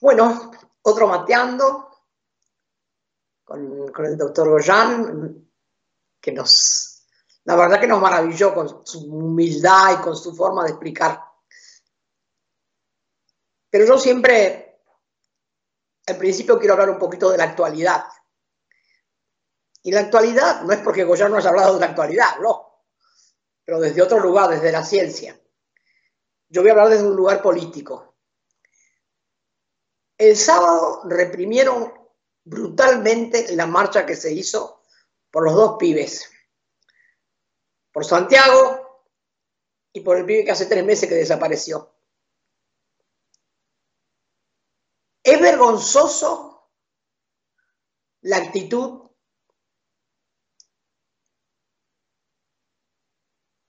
Bueno, otro mateando con, el doctor Goyan, que nos, la verdad que nos maravilló con su humildad y con su forma de explicar. Pero yo siempre, al principio quiero hablar un poquito de la actualidad. Y la actualidad no es porque Goyan no haya hablado de la actualidad, no, pero desde otro lugar, desde la ciencia. Yo voy a hablar desde un lugar político. El sábado reprimieron brutalmente la marcha que se hizo por los dos pibes, por Santiago y por el pibe que hace tres meses que desapareció. Es vergonzoso la actitud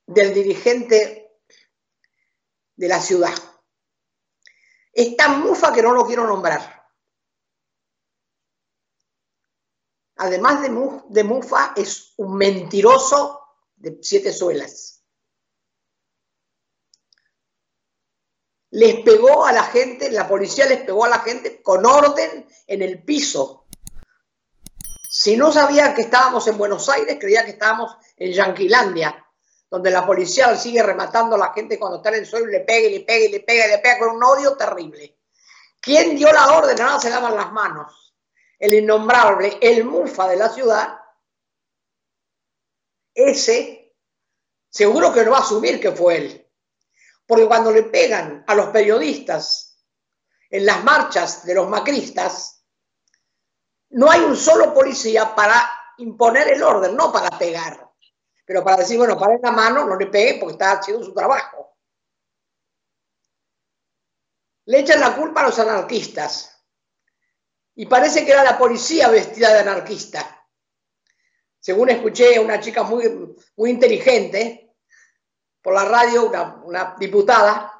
del dirigente de la ciudad. Es tan mufa que no lo quiero nombrar. Además de, mufa, es un mentiroso de siete suelas. Les pegó a la gente, la policía les pegó a la gente con orden en el piso. Si no sabía que estábamos en Buenos Aires, creía que estábamos en Yanquilandia, donde la policía sigue rematando a la gente cuando está en el suelo y le pega y le pega y le pega y le pega con un odio terrible. ¿Quién dio la orden? Nada se daban las manos el innombrable, el mufa de la ciudad, ese seguro que no va a asumir que fue él. Porque cuando le pegan a los periodistas en las marchas de los macristas, no hay un solo policía para imponer el orden, no para pegar, pero para decir, bueno, para la mano, no le pegue porque está haciendo su trabajo. Le echan la culpa a los anarquistas y parece que era la policía vestida de anarquista. Según escuché a una chica muy, muy inteligente por la radio, una, diputada,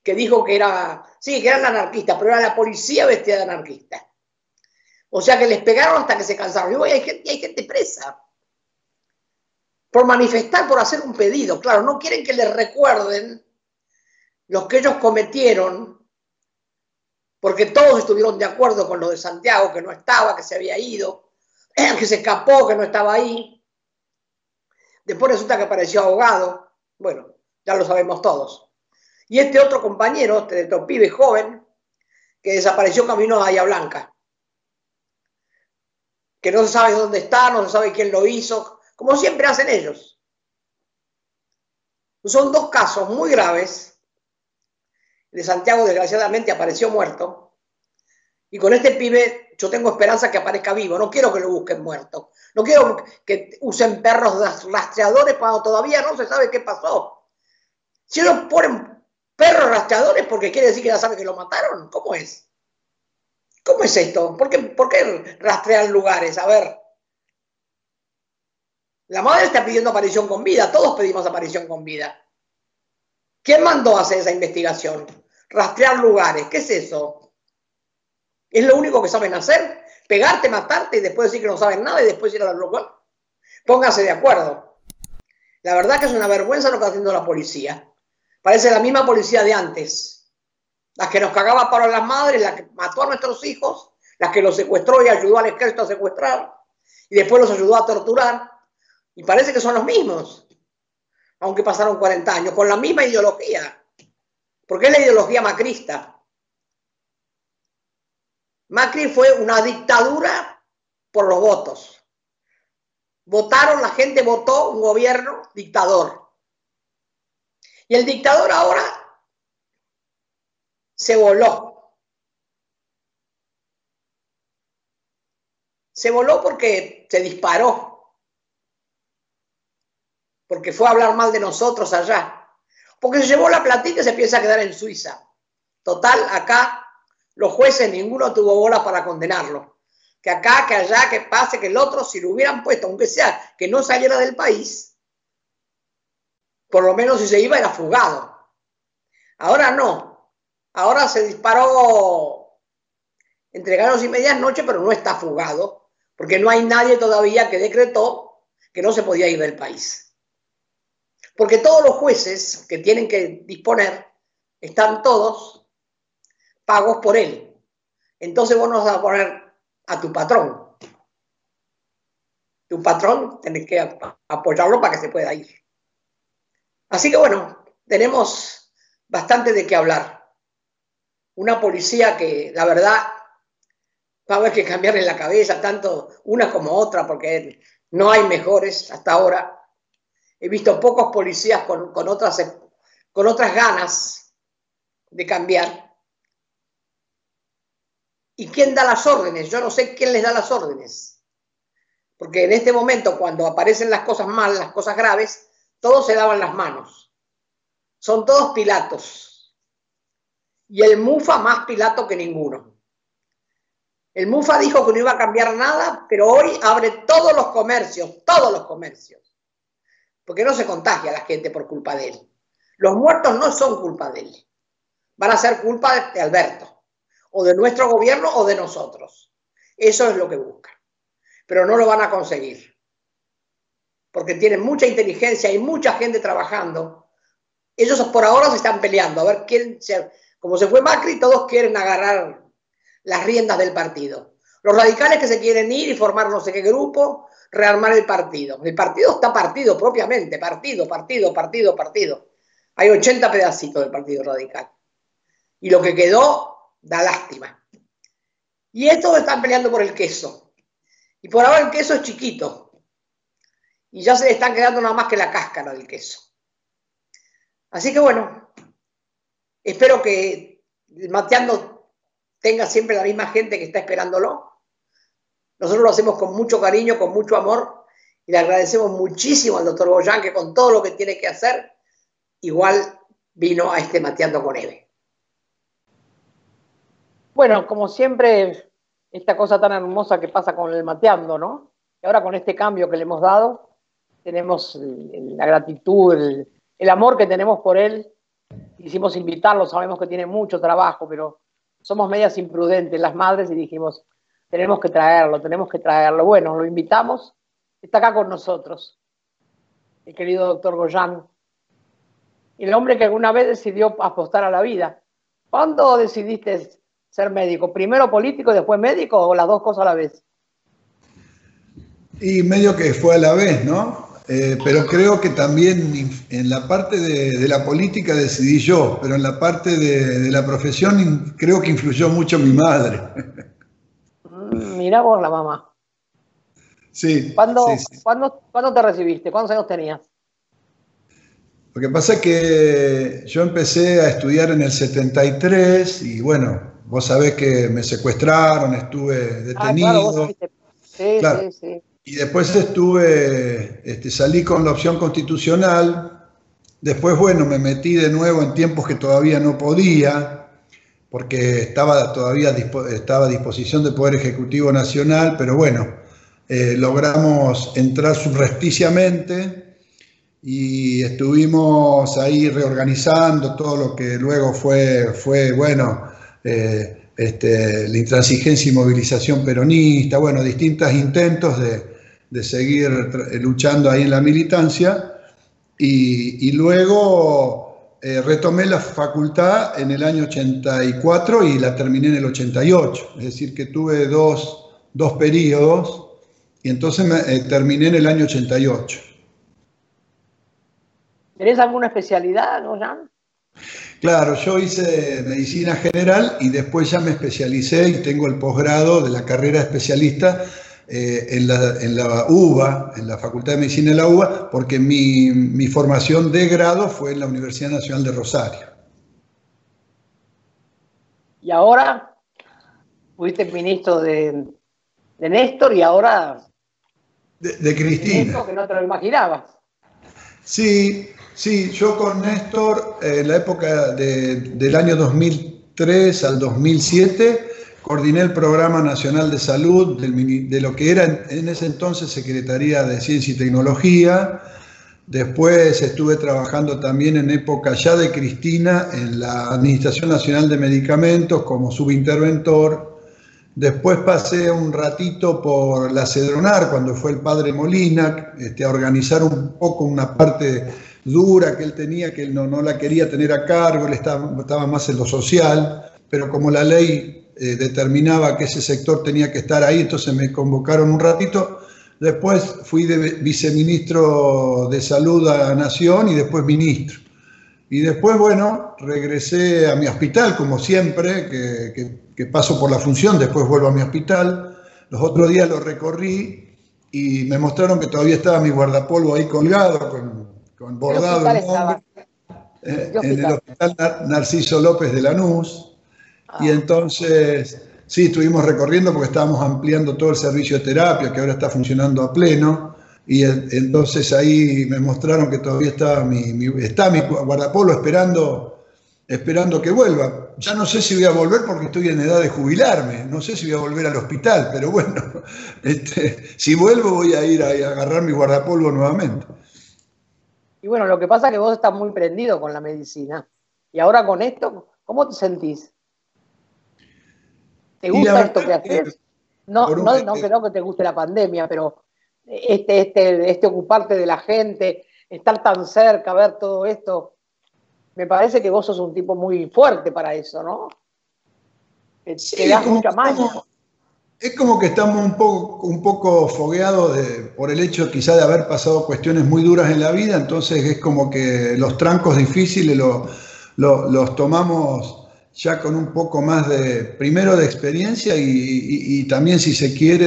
que dijo que era, sí, que eran anarquistas, pero era la policía vestida de anarquista. O sea que les pegaron hasta que se cansaron. Y hay gente, hay gente presa por manifestar, por hacer un pedido. Claro, no quieren que les recuerden los que ellos cometieron porque todos estuvieron de acuerdo con lo de Santiago, que no estaba, que se había ido, que se escapó, que no estaba ahí. Después resulta que apareció ahogado. Bueno, ya lo sabemos todos. Y este otro compañero, este otro pibe joven, que desapareció camino a Bahía Blanca. Que no se sabe dónde está, no se sabe quién lo hizo, como siempre hacen ellos. Son dos casos muy graves de Santiago desgraciadamente apareció muerto. Y con este pibe yo tengo esperanza que aparezca vivo. No quiero que lo busquen muerto. No quiero que usen perros rastreadores cuando todavía no se sabe qué pasó. Si ellos ponen perros rastreadores porque quiere decir que ya saben que lo mataron, ¿cómo es? ¿Cómo es esto? ¿Por qué, ¿Por qué rastrean lugares? A ver. La madre está pidiendo aparición con vida, todos pedimos aparición con vida. ¿Quién mandó a hacer esa investigación? rastrear lugares. ¿Qué es eso? ¿Es lo único que saben hacer? Pegarte, matarte y después decir que no saben nada y después ir a la local. Póngase de acuerdo. La verdad que es una vergüenza lo que está haciendo la policía. Parece la misma policía de antes. Las que nos cagaba para las madres, la que mató a nuestros hijos, las que los secuestró y ayudó al ejército a secuestrar y después los ayudó a torturar. Y parece que son los mismos, aunque pasaron 40 años, con la misma ideología. Porque es la ideología macrista. Macri fue una dictadura por los votos. Votaron, la gente votó un gobierno dictador. Y el dictador ahora se voló. Se voló porque se disparó. Porque fue a hablar mal de nosotros allá porque se llevó la platita y se piensa quedar en Suiza. Total, acá los jueces ninguno tuvo bola para condenarlo. Que acá, que allá, que pase, que el otro, si lo hubieran puesto, aunque sea que no saliera del país, por lo menos si se iba era fugado. Ahora no. Ahora se disparó entre ganos y medias noches, pero no está fugado, porque no hay nadie todavía que decretó que no se podía ir del país. Porque todos los jueces que tienen que disponer están todos pagos por él. entonces vos no vas a poner a tu patrón. Tu patrón tenés que apoyarlo para que se pueda ir. Así que bueno, tenemos bastante de qué hablar. Una policía que la verdad va a haber que cambiarle la cabeza, tanto una como otra, porque no hay mejores hasta ahora. He visto pocos policías con, otras, ganas de cambiar. ¿Y quién da las órdenes? Yo no sé quién les da las órdenes. Porque en este momento, cuando aparecen las cosas mal, las cosas graves, todos se daban las manos. Son todos pilatos. Y el Mufa más pilato que ninguno. El Mufa dijo que no iba a cambiar nada, pero hoy abre todos los comercios, todos los comercios. Porque no se contagia la gente por culpa de él. Los muertos no son culpa de él. Van a ser culpa de Alberto, o de nuestro gobierno o de nosotros. Eso es lo que buscan. Pero no lo van a conseguir. Porque tienen mucha inteligencia y mucha gente trabajando. Ellos por ahora se están peleando. A ver quién, se, como se fue Macri, todos quieren agarrar las riendas del partido. Los radicales que se quieren ir y formar no sé qué grupo, rearmar el partido. El partido está partido propiamente, partido, partido, partido, partido. Hay 80 pedacitos del Partido Radical. Y lo que quedó da lástima. Y estos están peleando por el queso. Y por ahora el queso es chiquito. Y ya se le están quedando nada más que la cáscara del queso. Así que bueno, espero que Mateando tenga siempre la misma gente que está esperándolo. Nosotros lo hacemos con mucho cariño, con mucho amor y le agradecemos muchísimo al doctor Boyan que con todo lo que tiene que hacer, igual vino a este Mateando con Eve. Bueno, como siempre, esta cosa tan hermosa que pasa con el Mateando, ¿no? Y ahora con este cambio que le hemos dado, tenemos la gratitud, el, el amor que tenemos por él. Quisimos invitarlo, sabemos que tiene mucho trabajo, pero somos medias imprudentes las madres y dijimos, tenemos que traerlo, tenemos que traerlo. Bueno, lo invitamos, está acá con nosotros, el querido doctor Goyan, el hombre que alguna vez decidió apostar a la vida. ¿Cuándo decidiste ser médico? ¿Primero político y después médico o las dos cosas a la vez? Y medio que fue a la vez, ¿no? Eh, pero creo que también en la parte de, la política decidí yo, pero en la parte de, la profesión creo que influyó mucho mi madre. Mira vos la mamá. Sí. ¿Cuándo, ¿cuándo, te recibiste? ¿Cuántos años tenías? Lo que pasa es que yo empecé a estudiar en el 73 y bueno, vos sabés que me secuestraron, estuve detenido. Ah, claro, sí, sí, sí. Y después estuve, este, salí con la opción constitucional, después, bueno, me metí de nuevo en tiempos que todavía no podía, porque estaba todavía estaba a disposición del Poder Ejecutivo Nacional, pero bueno, eh, logramos entrar subrepticiamente y estuvimos ahí reorganizando todo lo que luego fue, fue bueno, eh, este, la intransigencia y movilización peronista, bueno, distintos intentos de, de seguir luchando ahí en la militancia. Y, luego eh, retomé la facultad en el año 84 y la terminé en el 88, es decir, que tuve dos, dos periodos y entonces me, eh, terminé en el año 88. ¿Tenés alguna especialidad, Jan? Claro, yo hice medicina general y después ya me especialicé y tengo el posgrado de la carrera especialista eh, en, la, UBA, en la Facultad de Medicina de la UBA, porque mi, formación de grado fue en la Universidad Nacional de Rosario. Y ahora fuiste ministro de, Néstor y ahora... De, Cristina. que no te lo imaginabas. Sí, sí, yo con Néstor, en la época del año 2003 al 2007, coordiné el Programa Nacional de Salud de lo que era en ese entonces Secretaría de Ciencia y Tecnología. Después estuve trabajando también en época ya de Cristina en la Administración Nacional de Medicamentos como subinterventor. Después pasé un ratito por la Cedronar cuando fue el padre Molina este, a organizar un poco una parte dura que él tenía, que él no, no la quería tener a cargo, él estaba, estaba más en lo social, pero como la ley eh, determinaba que ese sector tenía que estar ahí, entonces me convocaron un ratito. Después fui de viceministro de Salud a Nación y después ministro. Y después, bueno, regresé a mi hospital, como siempre, que, paso por la función, después vuelvo a mi hospital. Los otros días lo recorrí y me mostraron que todavía estaba mi guardapolvo ahí colgado, con, bordado el nombre, eh, en el hospital Narciso López de Lanús. Y entonces, sí, estuvimos recorriendo porque estábamos ampliando todo el servicio de terapia, que ahora está funcionando a pleno. Y entonces ahí me mostraron que todavía estaba mi, está mi guardapolvo esperando, esperando que vuelva. Ya no sé si voy a volver porque estoy en edad de jubilarme, no sé si voy a volver al hospital, pero bueno, este, si vuelvo voy a ir a, a agarrar mi guardapolvo nuevamente. Y bueno, lo que pasa es que vos estás muy prendido con la medicina. Y ahora con esto, ¿cómo te sentís? ¿Te gusta esto que haces? No, no, no creo que te guste la pandemia, pero este, este, este ocuparte de la gente, estar tan cerca, ver todo esto, me parece que vos sos un tipo muy fuerte para eso, ¿no? Te, das mucha Es como que estamos un poco, un poco fogueados por el hecho quizá de haber pasado cuestiones muy duras en la vida, entonces es como que los trancos difíciles los tomamos ya con un poco más de, primero de experiencia y, también si se quiere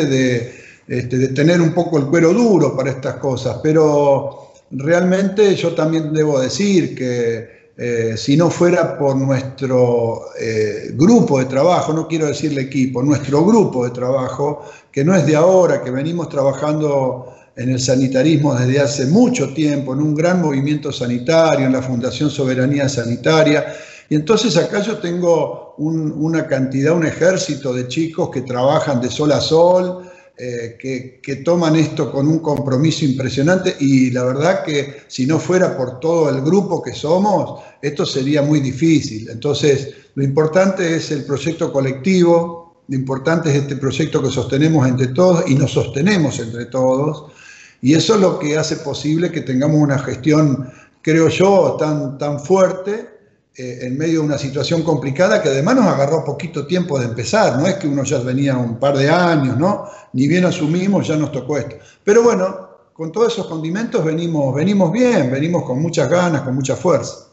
este, de, tener un poco el cuero duro para estas cosas. Pero realmente yo también debo decir que eh, si no fuera por nuestro eh, grupo de trabajo, no quiero decirle equipo, nuestro grupo de trabajo, que no es de ahora, que venimos trabajando en el sanitarismo desde hace mucho tiempo, en un gran movimiento sanitario, en la Fundación Soberanía Sanitaria, y entonces acá yo tengo una cantidad, un ejército de chicos que trabajan de sol a sol, eh, que, toman esto con un compromiso impresionante y la verdad que si no fuera por todo el grupo que somos, esto sería muy difícil. Entonces, lo importante es el proyecto colectivo, lo importante es este proyecto que sostenemos entre todos y nos sostenemos entre todos. Y eso es lo que hace posible que tengamos una gestión, creo yo, tan, tan fuerte eh, en medio de una situación complicada que además nos agarró poquito tiempo de empezar, no es que uno ya venía un par de años, ¿no? Ni bien asumimos, ya nos tocó esto. Pero bueno, con todos esos condimentos venimos, venimos bien, venimos con muchas ganas, con mucha fuerza.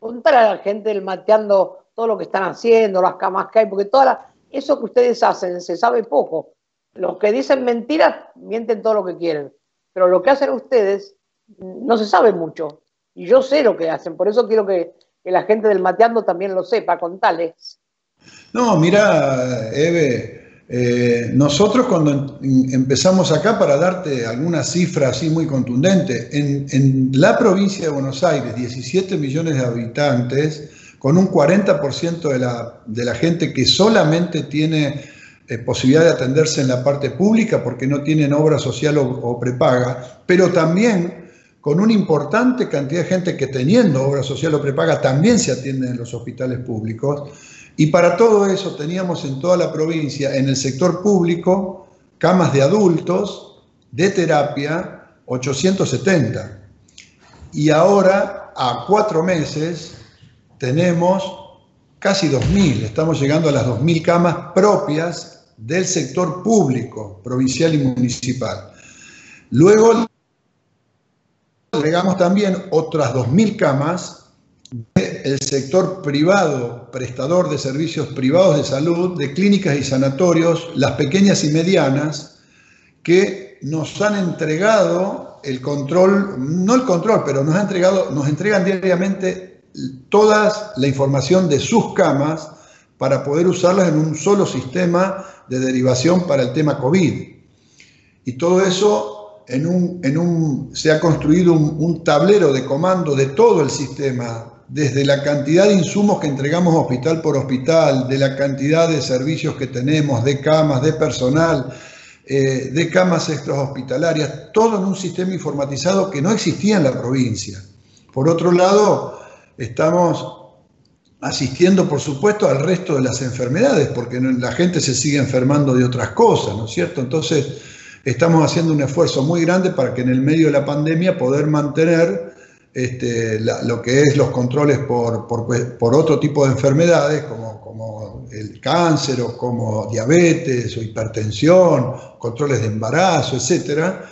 Contar a la gente el mateando todo lo que están haciendo, las camas que hay, porque todo eso que ustedes hacen se sabe poco. Los que dicen mentiras mienten todo lo que quieren, pero lo que hacen ustedes no se sabe mucho. Y yo sé lo que hacen, por eso quiero que, la gente del Mateando también lo sepa, contales. No, mira, Eve, eh, nosotros cuando empezamos acá, para darte alguna cifra así muy contundente, en, la provincia de Buenos Aires, 17 millones de habitantes, con un 40% de la, de la gente que solamente tiene eh, posibilidad de atenderse en la parte pública porque no tienen obra social o prepaga, pero también con una importante cantidad de gente que teniendo obra social o prepaga también se atiende en los hospitales públicos. Y para todo eso teníamos en toda la provincia, en el sector público, camas de adultos de terapia 870. Y ahora, a cuatro meses, tenemos casi 2.000. Estamos llegando a las 2.000 camas propias del sector público, provincial y municipal. Luego agregamos también otras 2.000 camas del sector privado, prestador de servicios privados de salud, de clínicas y sanatorios, las pequeñas y medianas, que nos han entregado el control, no el control, pero nos, han entregado, nos entregan diariamente toda la información de sus camas para poder usarlas en un solo sistema de derivación para el tema COVID. Y todo eso en un, se ha construido un, tablero de comando de todo el sistema, desde la cantidad de insumos que entregamos hospital por hospital, de la cantidad de servicios que tenemos, de camas, de personal, eh, de camas extrahospitalarias, todo en un sistema informatizado que no existía en la provincia. Por otro lado, estamos asistiendo, por supuesto, al resto de las enfermedades, porque la gente se sigue enfermando de otras cosas, ¿no es cierto? Entonces, estamos haciendo un esfuerzo muy grande para que en el medio de la pandemia poder mantener este, lo que es los controles por, por, otro tipo de enfermedades, como, como, el cáncer o como diabetes o hipertensión, controles de embarazo, etcétera,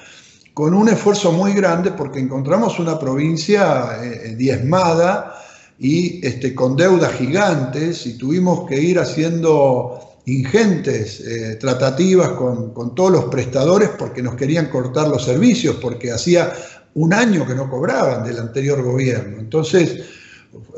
con un esfuerzo muy grande porque encontramos una provincia eh, eh, diezmada y este, con deudas gigantes y tuvimos que ir haciendo ingentes eh, tratativas con, con, todos los prestadores porque nos querían cortar los servicios, porque hacía un año que no cobraban del anterior gobierno. Entonces,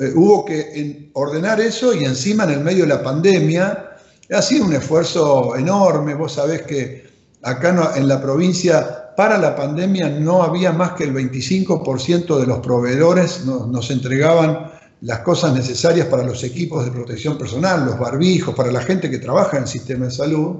eh, hubo que ordenar eso y encima en el medio de la pandemia, ha sido un esfuerzo enorme, vos sabés que acá en la provincia para la pandemia no había más que el 25% de los proveedores nos entregaban las cosas necesarias para los equipos de protección personal, los barbijos, para la gente que trabaja en el sistema de salud.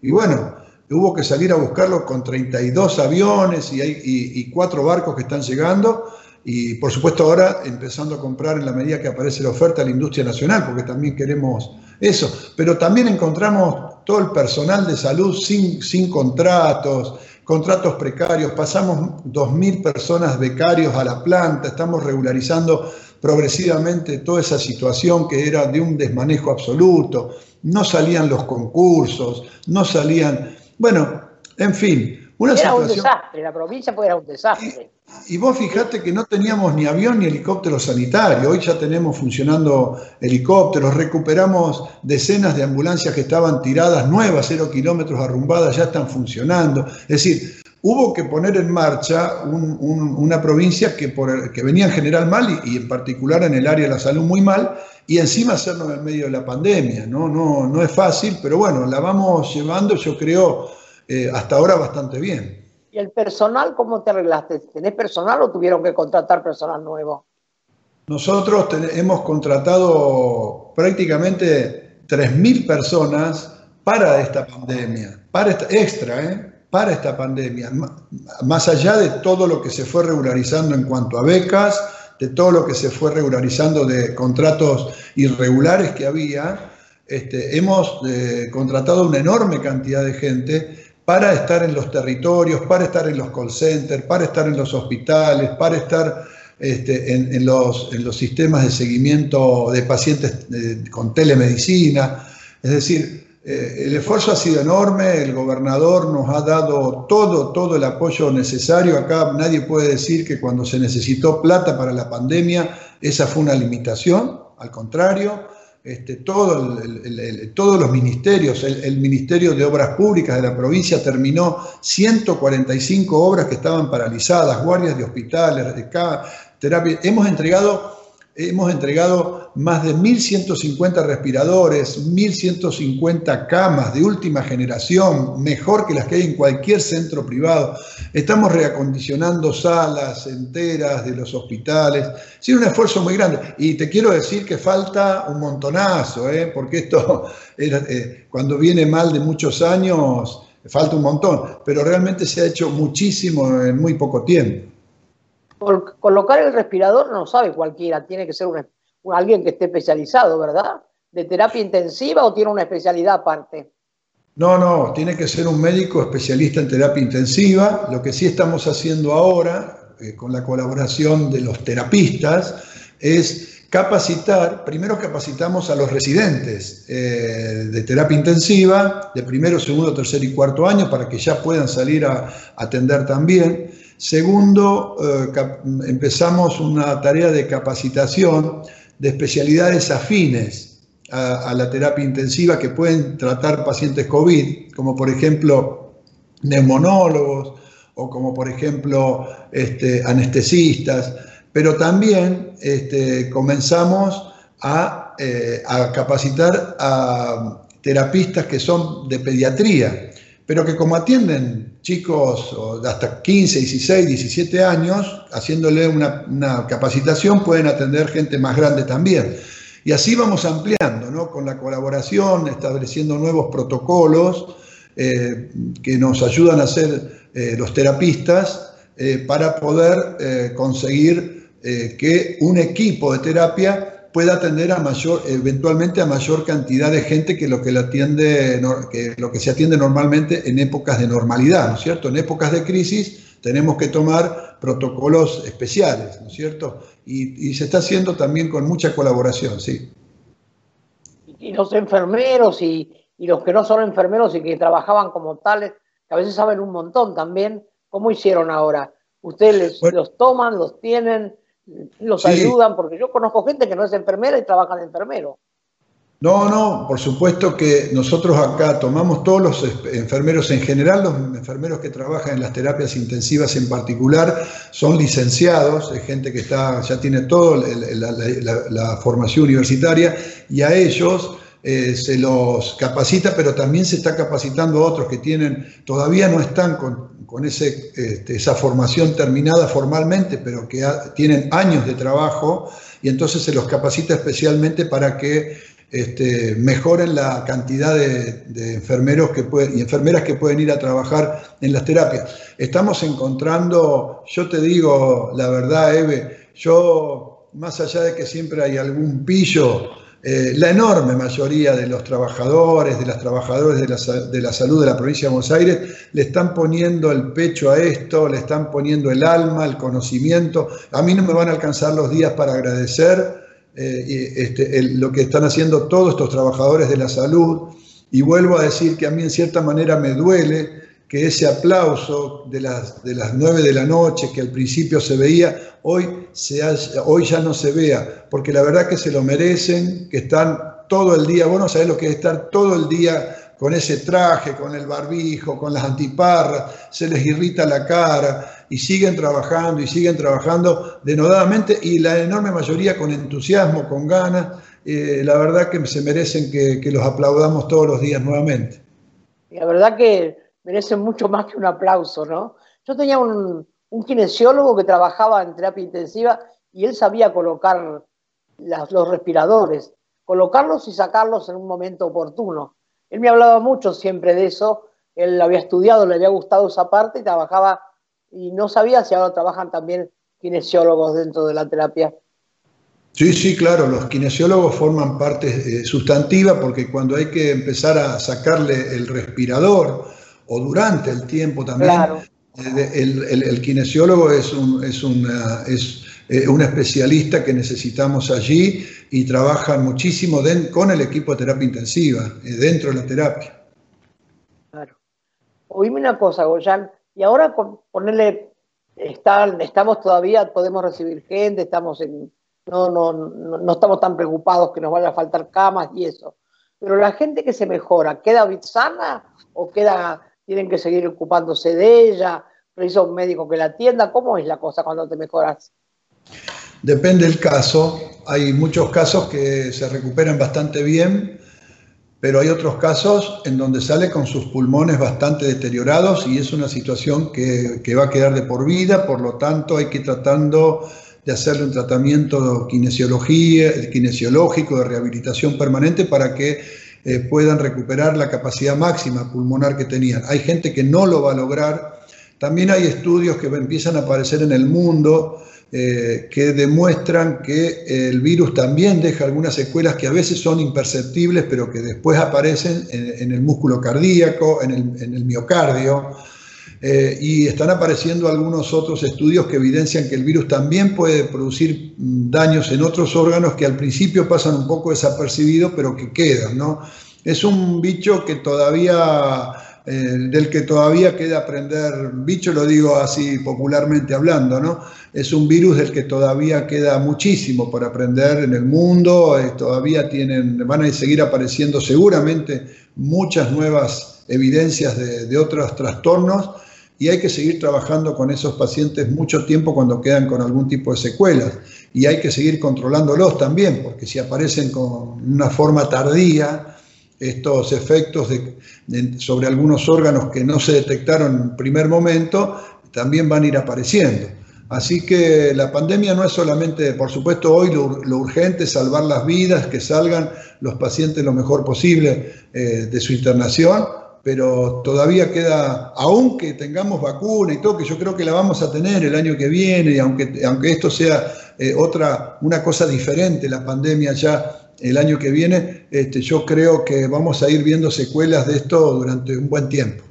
Y bueno, hubo que salir a buscarlo con 32 aviones y, hay, y, cuatro barcos que están llegando. Y por supuesto ahora empezando a comprar en la medida que aparece la oferta a la industria nacional, porque también queremos eso. Pero también encontramos todo el personal de salud sin, sin contratos, contratos precarios, pasamos 2.000 personas becarios a la planta, estamos regularizando progresivamente toda esa situación que era de un desmanejo absoluto, no salían los concursos, no salían, bueno, en fin, una era un desastre, la provincia pues era un desastre. Y, vos fijate que no teníamos ni avión ni helicóptero sanitario, hoy ya tenemos funcionando helicópteros, recuperamos decenas de ambulancias que estaban tiradas, nuevas, cero kilómetros arrumbadas, ya están funcionando. Es decir, hubo que poner en marcha una provincia que, por, que venía en general mal y, en particular en el área de la salud muy mal, y encima hacerlo en el medio de la pandemia. No, no, no es fácil, pero bueno, la vamos llevando, yo creo, eh, hasta ahora bastante bien. ¿Y el personal cómo te arreglaste? ¿Tenés personal o tuvieron que contratar personal nuevo? Nosotros hemos contratado prácticamente 3.000 personas para esta pandemia, para esta, extra, ¿eh? Para esta pandemia, más allá de todo lo que se fue regularizando en cuanto a becas, de todo lo que se fue regularizando de contratos irregulares que había, este, hemos eh, contratado una enorme cantidad de gente para estar en los territorios, para estar en los call centers, para estar en los hospitales, para estar este, en, los, sistemas de seguimiento de pacientes eh, con telemedicina. Es decir, eh, el esfuerzo ha sido enorme, el gobernador nos ha dado todo, todo el apoyo necesario. Acá nadie puede decir que cuando se necesitó plata para la pandemia, esa fue una limitación, al contrario. Este, todo todos los ministerios, el, Ministerio de Obras Públicas de la provincia terminó 145 obras que estaban paralizadas, guardias de hospitales, de terapia. Hemos entregado Hemos entregado más de 1.150 respiradores, 1.150 camas de última generación, mejor que las que hay en cualquier centro privado. Estamos reacondicionando salas enteras de los hospitales. Sí, un esfuerzo muy grande. Y te quiero decir que falta un montonazo, ¿eh? porque esto, eh, cuando viene mal de muchos años, falta un montón. Pero realmente se ha hecho muchísimo en muy poco tiempo colocar el respirador no sabe cualquiera, tiene que ser alguien que esté especializado, ¿verdad? ¿De terapia intensiva o tiene una especialidad aparte? No, no, tiene que ser un médico especialista en terapia intensiva. Lo que sí estamos haciendo ahora, eh, con la colaboración de los terapistas, es capacitar, primero capacitamos a los residentes eh, de terapia intensiva, de primero, segundo, tercer y cuarto año, para que ya puedan salir a atender también. Segundo, eh, empezamos una tarea de capacitación de especialidades afines a, la terapia intensiva que pueden tratar pacientes COVID, como por ejemplo neumonólogos o como por ejemplo este, anestesistas, pero también este, comenzamos a, eh, a capacitar a terapistas que son de pediatría pero que como atienden chicos de hasta 15, 16, 17 años, haciéndole una, capacitación, pueden atender gente más grande también. Y así vamos ampliando, ¿no? con la colaboración, estableciendo nuevos protocolos eh, que nos ayudan a hacer eh, los terapistas eh, para poder conseguir que un equipo de terapia pueda atender a mayor, eventualmente a mayor cantidad de gente que lo que, atiende, que lo que se atiende normalmente en épocas de normalidad, ¿no es cierto? En épocas de crisis tenemos que tomar protocolos especiales, ¿no es cierto? Y, se está haciendo también con mucha colaboración, sí. Y los enfermeros y, los que no son enfermeros y que trabajaban como tales, que a veces saben un montón también, ¿cómo hicieron ahora? ¿Ustedes los toman, los tienen, los ayudan? Porque yo conozco gente que no es enfermera y trabaja de enfermero. No, no, por supuesto que nosotros acá tomamos todos los enfermeros en general, los enfermeros que trabajan en las terapias intensivas en particular, son licenciados, es gente que está, ya tiene toda la, formación universitaria y a ellos eh, se los capacita, pero también se está capacitando a otros que tienen, todavía no están con, este, esa formación terminada formalmente, pero que tienen años de trabajo y entonces se los capacita especialmente para que este, mejoren la cantidad de, enfermeros que y enfermeras que pueden ir a trabajar en las terapias. Estamos encontrando, yo te digo la verdad, Eve, yo, más allá de que siempre hay algún pillo, eh, la enorme mayoría de los trabajadores, de las trabajadoras de la, de la salud de la provincia de Buenos Aires, le están poniendo el pecho a esto, le están poniendo el alma, el conocimiento. A mí no me van a alcanzar los días para agradecer eh, este, lo que están haciendo todos estos trabajadores de la salud. Y vuelvo a decir que a mí en cierta manera me duele que ese aplauso de las, de las 9 de la noche que al principio se veía, hoy, se hoy ya no se vea, porque la verdad que se lo merecen, que están todo el día, vos no sabés lo que es estar todo el día con ese traje, con el barbijo, con las antiparras, se les irrita la cara, y siguen trabajando y siguen trabajando denodadamente y la enorme mayoría con entusiasmo, con ganas. Eh, la verdad que se merecen que, los aplaudamos todos los días nuevamente. La verdad que merecen mucho más que un aplauso, ¿no? Yo tenía un, kinesiólogo que trabajaba en terapia intensiva y él sabía colocar los respiradores, colocarlos y sacarlos en un momento oportuno. Él me hablaba mucho siempre de eso, él había estudiado, le había gustado esa parte y trabajaba y no sabía si ahora trabajan también kinesiólogos dentro de la terapia. Sí, sí, claro, los kinesiólogos forman parte eh, sustantiva porque cuando hay que empezar a sacarle el respirador o durante el tiempo también, eh, el, kinesiólogo es, un, es, una, es eh, un especialista que necesitamos allí y trabajan muchísimo con el equipo de terapia intensiva, dentro de la terapia. Claro. Oíme una cosa, Goyan, y ahora ponerle, estamos todavía, podemos recibir gente, estamos en, no, no, no, estamos tan preocupados que nos vaya a faltar camas y eso. Pero la gente que se mejora, ¿queda sana o queda, tienen que seguir ocupándose de ella? ¿Precisa un médico que la atienda? ¿Cómo es la cosa cuando te mejoras? Depende del caso. Hay muchos casos que se recuperan bastante bien pero hay otros casos en donde sale con sus pulmones bastante deteriorados y es una situación que, va a quedar de por vida, por lo tanto hay que tratando de hacerle un tratamiento kinesiología, kinesiológico de rehabilitación permanente para que eh, puedan recuperar la capacidad máxima pulmonar que tenían. Hay gente que no lo va a lograr. También hay estudios que empiezan a aparecer en el mundo eh, que demuestran que el virus también deja algunas secuelas que a veces son imperceptibles, pero que después aparecen en, el músculo cardíaco, en el, miocardio. Eh, y están apareciendo algunos otros estudios que evidencian que el virus también puede producir mm, daños en otros órganos que al principio pasan un poco desapercibidos, pero que quedan. ¿no? Es un bicho que todavía eh, del que todavía queda aprender, bicho lo digo así popularmente hablando, ¿no? Es un virus del que todavía queda muchísimo por aprender en el mundo, eh, todavía tienen, van a seguir apareciendo seguramente muchas nuevas evidencias de, de otros trastornos y hay que seguir trabajando con esos pacientes mucho tiempo cuando quedan con algún tipo de secuelas y hay que seguir controlándolos también, porque si aparecen con una forma tardía, estos efectos sobre algunos órganos que no se detectaron en primer momento también van a ir apareciendo. Así que la pandemia no es solamente, por supuesto, hoy lo, urgente es salvar las vidas, que salgan los pacientes lo mejor posible eh, de su internación, pero todavía queda, aunque tengamos vacuna y todo, que yo creo que la vamos a tener el año que viene, y aunque, aunque esto sea eh, otra, una cosa diferente, la pandemia ya el año que viene, este, yo creo que vamos a ir viendo secuelas de esto durante un buen tiempo.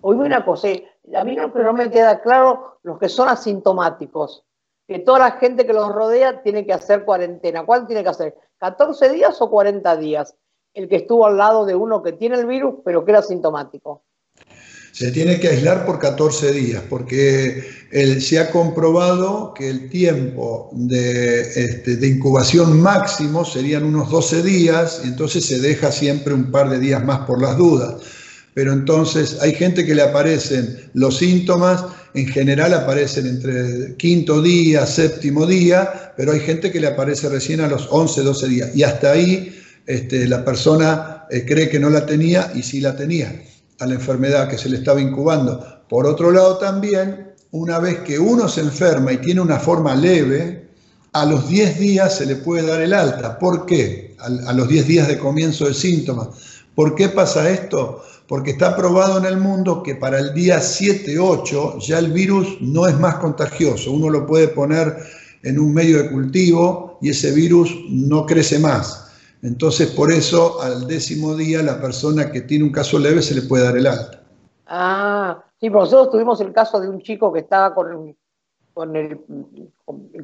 Oíme una cosa, a mí no, pero no me queda claro los que son asintomáticos, que toda la gente que los rodea tiene que hacer cuarentena. ¿Cuál tiene que hacer? ¿14 días o 40 días? El que estuvo al lado de uno que tiene el virus, pero que era asintomático se tiene que aislar por 14 días, porque se ha comprobado que el tiempo este, de, incubación máximo serían unos 12 días, y entonces se deja siempre un par de días más por las dudas. Pero entonces hay gente que le aparecen los síntomas, en general aparecen entre quinto día, séptimo día, pero hay gente que le aparece recién a los 11, 12 días. Y hasta ahí este, la persona eh, cree que no la tenía y sí la tenía a la enfermedad que se le estaba incubando. Por otro lado también, una vez que uno se enferma y tiene una forma leve, a los 10 días se le puede dar el alta. ¿Por qué? A, los 10 días de comienzo de síntomas. ¿Por qué pasa esto? Porque está probado en el mundo que para el día 7-8 ya el virus no es más contagioso. Uno lo puede poner en un medio de cultivo y ese virus no crece más. Entonces, por eso, al décimo día, la persona que tiene un caso leve se le puede dar el alta. Ah, sí, nosotros tuvimos el caso de un chico que estaba con, con, el,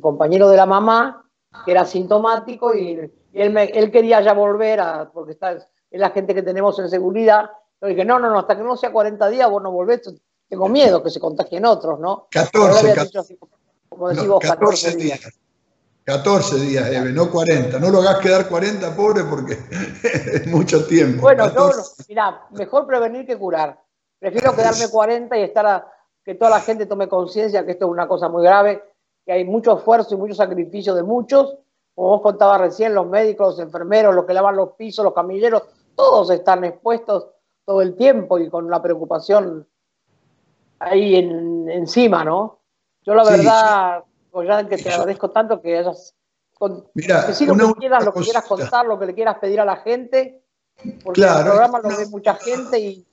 compañero de la mamá, que era sintomático, y, él, quería ya volver, a, porque está, es la gente que tenemos en seguridad. Yo dije, no, no, no, hasta que no sea 40 días vos no volvés, tengo miedo que se contagien otros, ¿no? 14, 14, como decimos, 14 días. 14 días, Eve, no 40. No lo hagas quedar 40, pobre, porque es mucho tiempo. Bueno, yo, mira, mejor prevenir que curar. Prefiero quedarme 40 y estar a, que toda la gente tome conciencia que esto es una cosa muy grave, que hay mucho esfuerzo y mucho sacrificio de muchos. Como vos contabas recién, los médicos, los enfermeros, los que lavan los pisos, los camilleros, todos están expuestos todo el tiempo y con la preocupación ahí encima, ¿no? Yo la verdad que te agradezco tanto que hayas. Mira, que lo que quieras, lo que quieras contar, lo que le quieras pedir a la gente, porque el programa lo ve mucha gente y.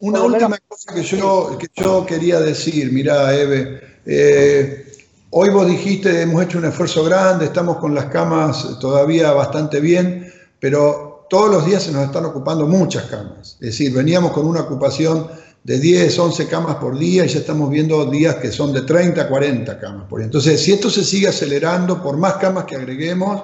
una última cosa que yo, que yo quería decir, mira, Eve. Eh, hoy vos dijiste, hemos hecho un esfuerzo grande, estamos con las camas todavía bastante bien, pero todos los días se nos están ocupando muchas camas. Es decir, veníamos con una ocupación de 10, 11 camas por día y ya estamos viendo días que son de 30, 40 camas por día. Entonces, si esto se sigue acelerando, por más camas que agreguemos,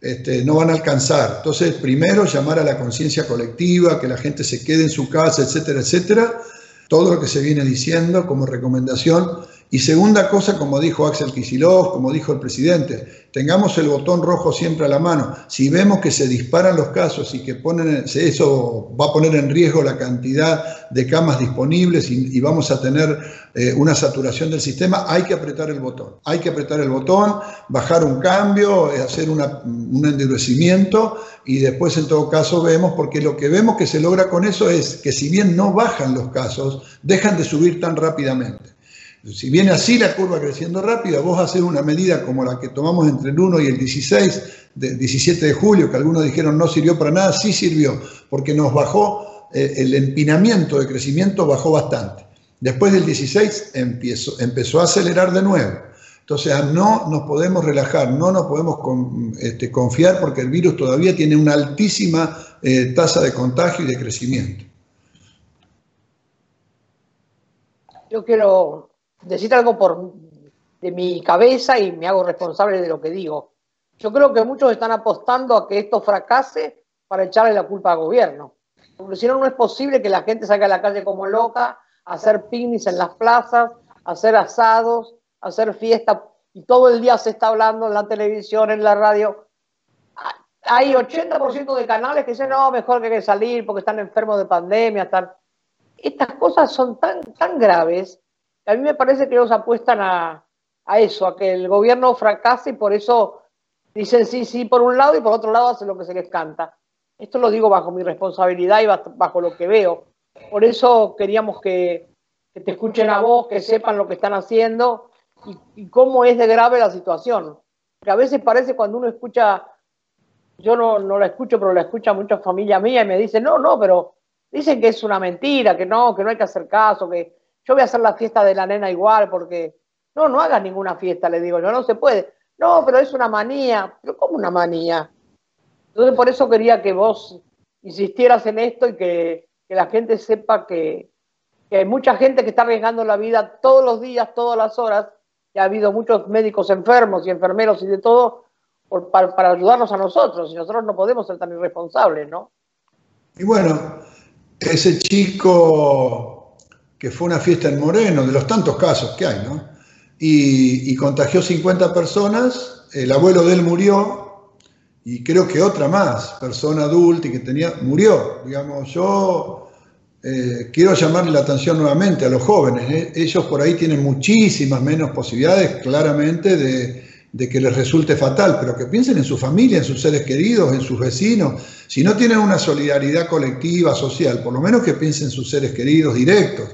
este, no van a alcanzar. Entonces, primero llamar a la conciencia colectiva, que la gente se quede en su casa, etcétera, etcétera. Todo lo que se viene diciendo como recomendación y segunda cosa, como dijo Axel Kicillof, como dijo el presidente, tengamos el botón rojo siempre a la mano. Si vemos que se disparan los casos y que ponen, eso va a poner en riesgo la cantidad de camas disponibles y, vamos a tener eh, una saturación del sistema, hay que apretar el botón. Hay que apretar el botón, bajar un cambio, eh, hacer un endurecimiento y después en todo caso vemos, porque lo que vemos que se logra con eso es que si bien no bajan los casos, dejan de subir tan rápidamente. Si viene así la curva creciendo rápida, vos haces una medida como la que tomamos entre el 1 y el 16, de, 17 de julio, que algunos dijeron no sirvió para nada, sí sirvió, porque nos bajó, eh, el empinamiento de crecimiento bajó bastante. Después del 16 empezó, a acelerar de nuevo. Entonces no nos podemos relajar, no nos podemos este, confiar porque el virus todavía tiene una altísima eh, tasa de contagio y de crecimiento. Yo quiero decir algo por, de mi cabeza y me hago responsable de lo que digo. Yo creo que muchos están apostando a que esto fracase para echarle la culpa al gobierno. Porque si no, no es posible que la gente salga a la calle como loca, a hacer picnics en las plazas, a hacer asados, a hacer fiestas, y todo el día se está hablando en la televisión, en la radio. Hay 80% de canales que dicen, no, mejor que, que salir porque están enfermos de pandemia. Están... Estas cosas son tan, tan graves a mí me parece que ellos apuestan a, eso, a que el gobierno fracase y por eso dicen sí, sí por un lado y por otro lado hacen lo que se les canta. Esto lo digo bajo mi responsabilidad y bajo lo que veo. Por eso queríamos que, te escuchen a vos, que sepan lo que están haciendo y, cómo es de grave la situación. Que a veces parece cuando uno escucha, yo no, no la escucho, pero la escucha mucha familia mía y me dicen, no, no, pero dicen que es una mentira, que no, que no hay que hacer caso, que, yo voy a hacer la fiesta de la nena igual porque, no, no hagas ninguna fiesta, le digo yo, no se puede. No, pero es una manía. Pero ¿cómo una manía? Entonces por eso quería que vos insistieras en esto y que, la gente sepa que, que hay mucha gente que está arriesgando la vida todos los días, todas las horas, y ha habido muchos médicos enfermos y enfermeros y de todo para, para, ayudarnos a nosotros, y nosotros no podemos ser tan irresponsables, ¿no? Y bueno, ese chico que fue una fiesta en Moreno, de los tantos casos que hay, ¿no? Y, contagió 50 personas, el abuelo de él murió, y creo que otra más, persona adulta y que tenía, murió. Digamos, yo eh, quiero llamarle la atención nuevamente a los jóvenes. ¿eh? Ellos por ahí tienen muchísimas menos posibilidades, claramente, de, que les resulte fatal, pero que piensen en su familia, en sus seres queridos, en sus vecinos. Si no tienen una solidaridad colectiva, social, por lo menos que piensen en sus seres queridos directos,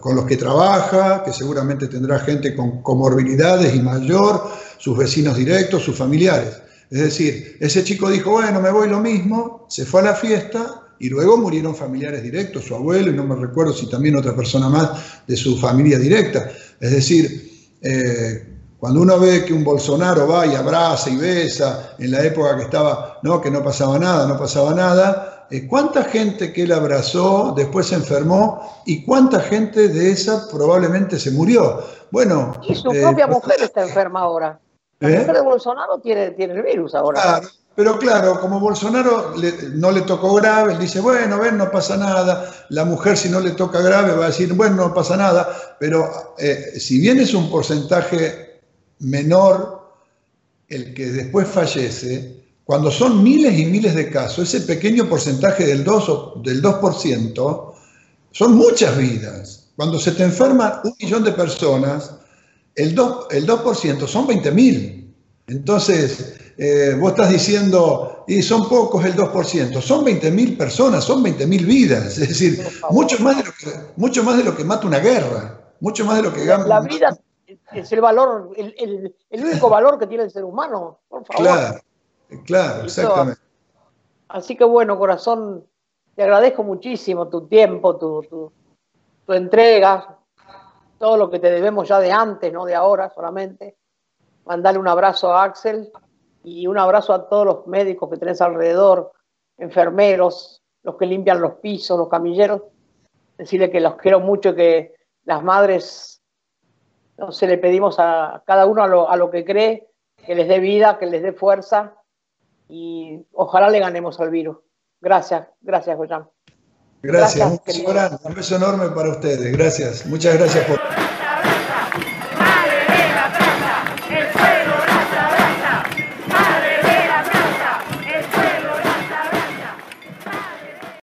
con los que trabaja, que seguramente tendrá gente con comorbilidades y mayor, sus vecinos directos, sus familiares. Es decir, ese chico dijo, bueno, me voy lo mismo, se fue a la fiesta y luego murieron familiares directos, su abuelo, y no me recuerdo si también otra persona más de su familia directa. Es decir, eh, cuando uno ve que un Bolsonaro va y abraza y besa, en la época que estaba, no, que no pasaba nada, no pasaba nada, ¿cuánta gente que él abrazó después se enfermó y cuánta gente de esa probablemente se murió? Bueno. Y su propia eh, mujer está enferma ahora. La mujer de Bolsonaro tiene, tiene el virus ahora. Pero claro, como Bolsonaro no le tocó grave, él dice, bueno, ven, no pasa nada. La mujer si no le toca grave va a decir, bueno, no pasa nada. Pero eh, si bien es un porcentaje menor el que después fallece, cuando son miles y miles de casos, ese pequeño porcentaje del 2%, del 2% son muchas vidas. Cuando se te enferman un millón de personas, el 2%, el 2 son 20.000. Entonces, eh, vos estás diciendo, y son pocos el 2%, son 20.000 personas, son 20.000 vidas, es decir, mucho más, de lo que, mucho más de lo que mata una guerra, mucho más de lo que gana. La vida es el valor, el, único valor que tiene el ser humano, por favor. Claro, claro, exactamente. Así que bueno, corazón, te agradezco muchísimo tu tiempo, tu, tu, tu entrega, todo lo que te debemos ya de antes, no de ahora solamente. Mandarle un abrazo a Axel y un abrazo a todos los médicos que tenés alrededor, enfermeros, los que limpian los pisos, los camilleros. Decirle que los quiero mucho y que las madres, no se le pedimos a cada uno a lo, que cree, que les dé vida, que les dé fuerza y ojalá le ganemos al virus. Gracias, gracias, Goyan. Gracias, gracias un beso enorme para ustedes. Gracias, muchas gracias por.